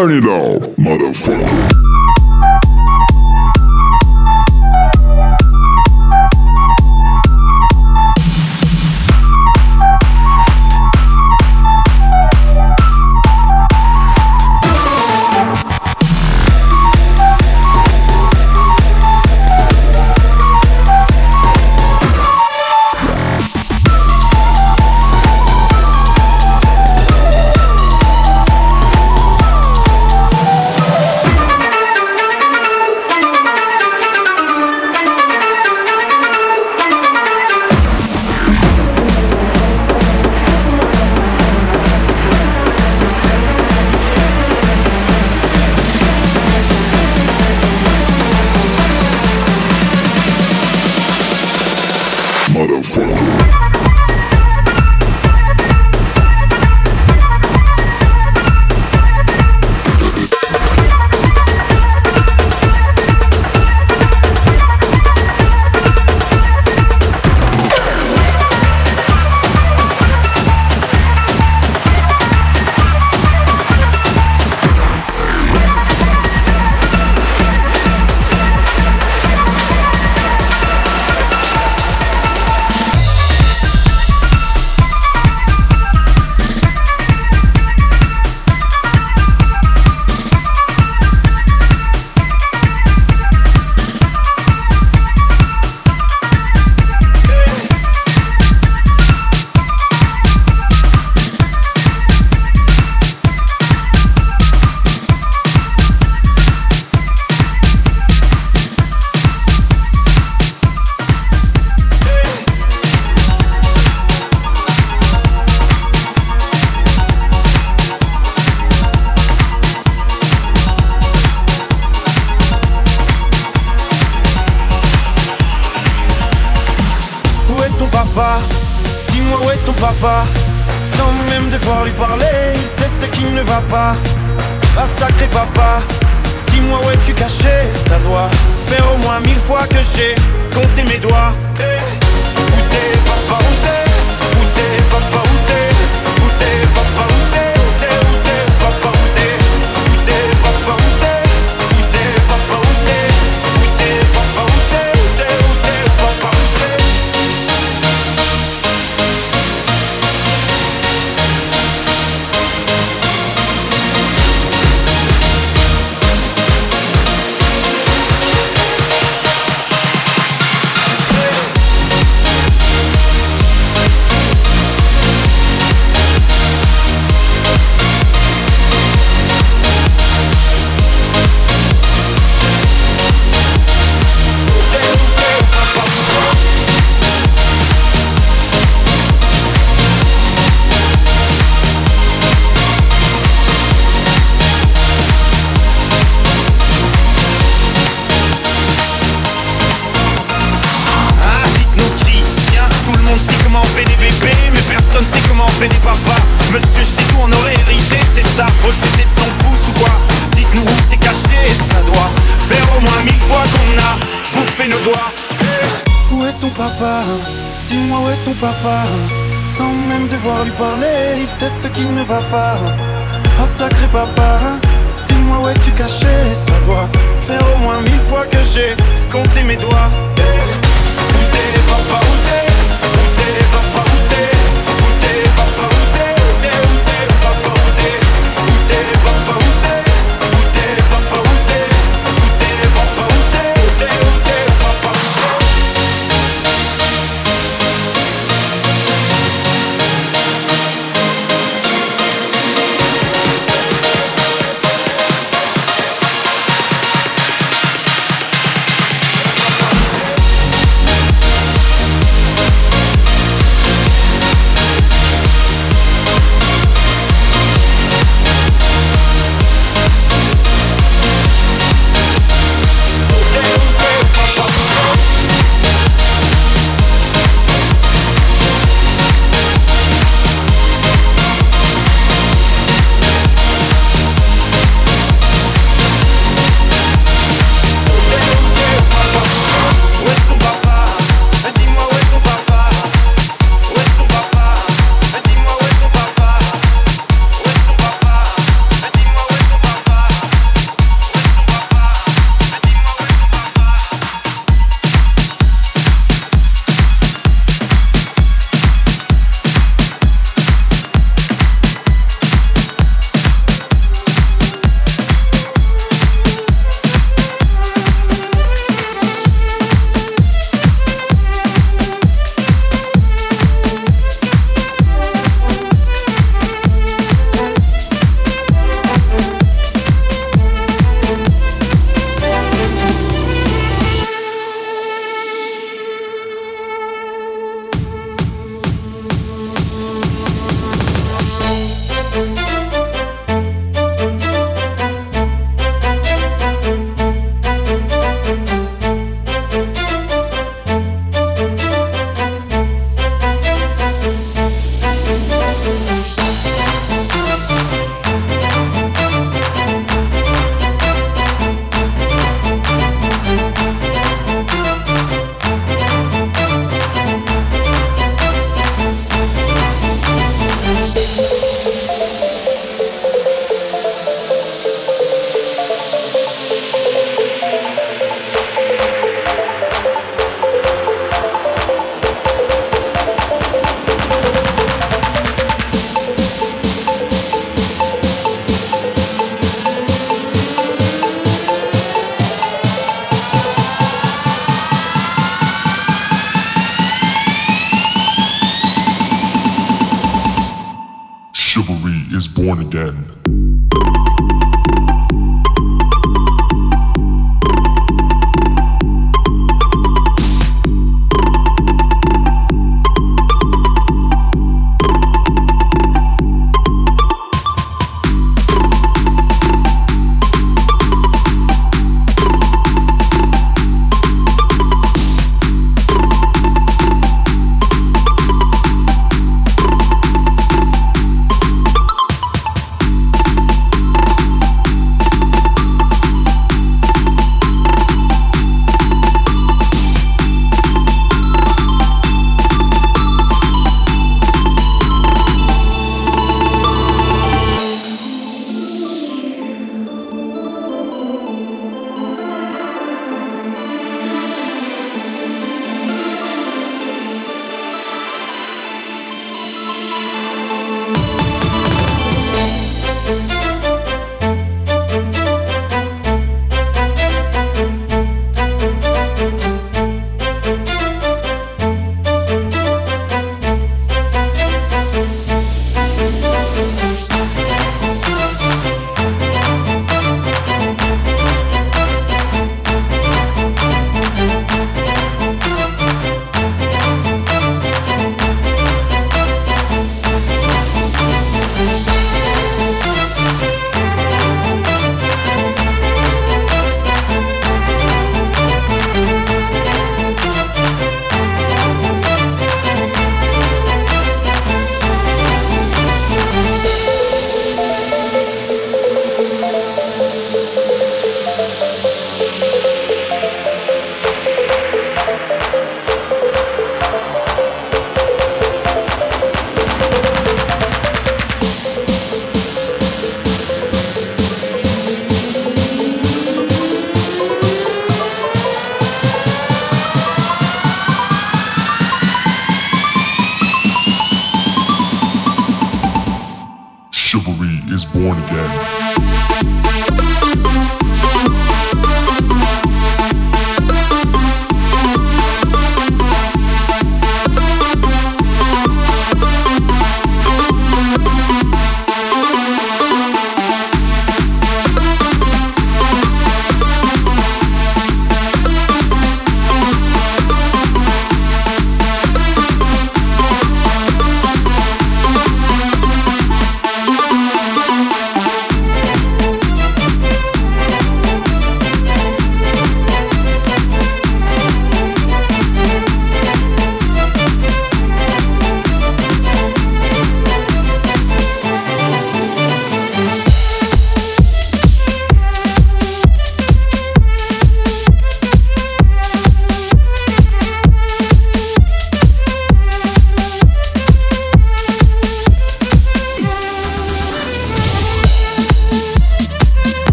turn it off, motherfucker. il sait ce qui ne va pas. Un sacré papa, dis-moi où es-tu caché? Ça doit faire au moins mille fois que j'ai compté mes doigts.